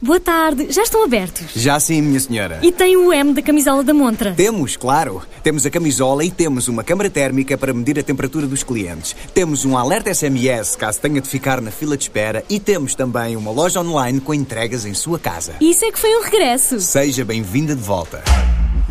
Boa tarde, já estão abertos? Já sim, minha senhora. E tem o M da camisola da montra? Temos, claro. Temos a camisola e temos uma câmara térmica para medir a temperatura dos clientes. Temos um alerta SMS caso tenha de ficar na fila de espera e temos também uma loja online com entregas em sua casa. Isso é que foi um regresso. Seja bem-vinda de volta.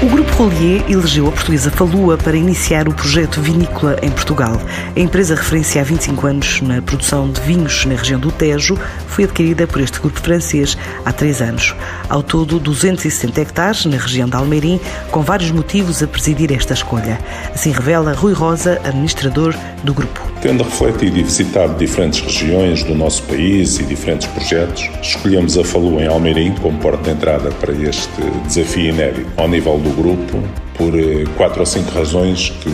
O Grupo Rolier elegeu a portuguesa Falua para iniciar o projeto vinícola em Portugal. A empresa, referência há 25 anos na produção de vinhos na região do Tejo, foi adquirida por este grupo francês há três anos. Ao todo, 260 hectares na região de Almeirim, com vários motivos a presidir esta escolha. Assim revela Rui Rosa, administrador do grupo. Tendo refletido e visitado diferentes regiões do nosso país e diferentes projetos, escolhemos a Falua em Almeirim como porta de entrada para este desafio inédito. Ao nível do grupo, por eh, quatro ou cinco razões que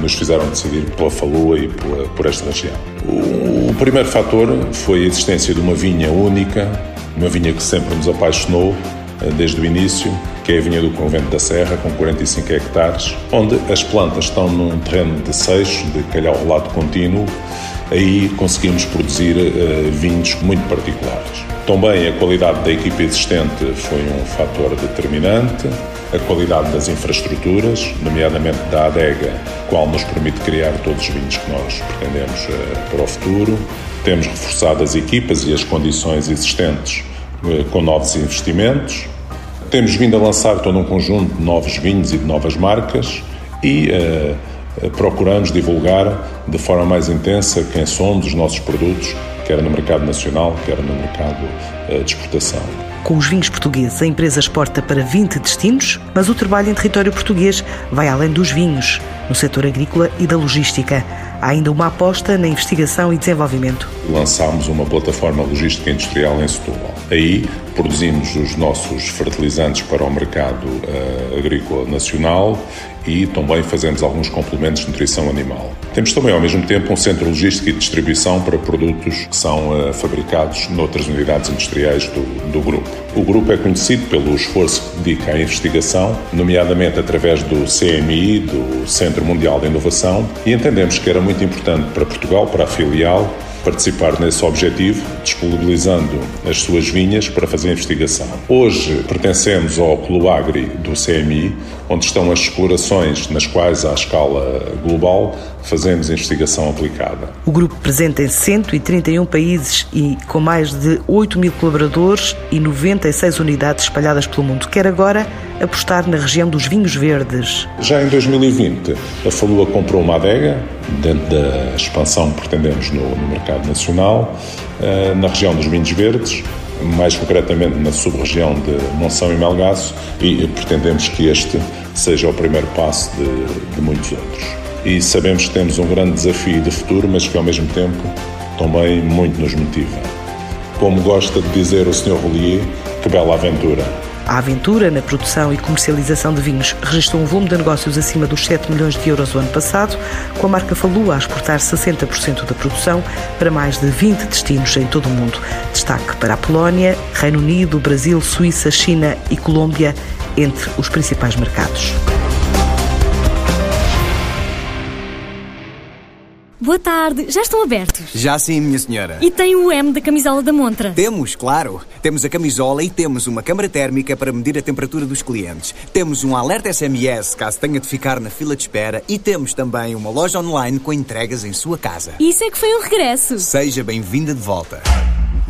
nos fizeram decidir pela Falua e por, por esta região. O, o primeiro fator foi a existência de uma vinha única, uma vinha que sempre nos apaixonou desde o início, que é a vinha do Convento da Serra, com 45 hectares, onde as plantas estão num terreno de seixo, de calhau relato contínuo, aí conseguimos produzir uh, vinhos muito particulares. Também a qualidade da equipa existente foi um fator determinante, a qualidade das infraestruturas, nomeadamente da adega, qual nos permite criar todos os vinhos que nós pretendemos uh, para o futuro. Temos reforçado as equipas e as condições existentes com novos investimentos. Temos vindo a lançar todo um conjunto de novos vinhos e de novas marcas e uh, procuramos divulgar de forma mais intensa quem somos, os nossos produtos, quer no mercado nacional, quer no mercado uh, de exportação. Com os vinhos portugueses, a empresa exporta para 20 destinos, mas o trabalho em território português vai além dos vinhos, no setor agrícola e da logística. Há ainda uma aposta na investigação e desenvolvimento. Lançámos uma plataforma logística industrial em Setúbal. Aí produzimos os nossos fertilizantes para o mercado uh, agrícola nacional e também fazemos alguns complementos de nutrição animal. Temos também, ao mesmo tempo, um centro logístico e de distribuição para produtos que são uh, fabricados noutras unidades industriais do, do grupo. O grupo é conhecido pelo esforço que dedica à investigação, nomeadamente através do CMI, do Centro Mundial de Inovação, e entendemos que era muito importante para Portugal, para a filial, participar nesse objetivo, disponibilizando as suas vinhas para fazer investigação. Hoje pertencemos ao Clube Agri do CMI, onde estão as explorações nas quais, à escala global, fazemos investigação aplicada. O grupo presente em 131 países e com mais de 8 mil colaboradores e 96 unidades espalhadas pelo mundo, quer agora apostar na região dos vinhos verdes. Já em 2020, a Falua comprou uma adega, dentro da expansão que pretendemos no, mercado nacional, eh, na região dos vinhos verdes, mais concretamente na sub-região de Monção e Melgaço, e pretendemos que este seja o primeiro passo de, de muitos outros. E sabemos que temos um grande desafio de futuro, mas que ao mesmo tempo também muito nos motiva. Como gosta de dizer o Sr. Rolier, que bela aventura! A aventura na produção e comercialização de vinhos registrou um volume de negócios acima dos 7 milhões de euros o ano passado, com a marca Falua a exportar 60% da produção para mais de 20 destinos em todo o mundo. Destaque para a Polónia, Reino Unido, Brasil, Suíça, China e Colômbia, entre os principais mercados. Boa tarde, já estão abertos? Já sim, minha senhora. E tem o M da camisola da montra? Temos, claro. Temos a camisola e temos uma câmara térmica para medir a temperatura dos clientes. Temos um alerta SMS caso tenha de ficar na fila de espera e temos também uma loja online com entregas em sua casa. Isso é que foi um regresso. Seja bem-vinda de volta.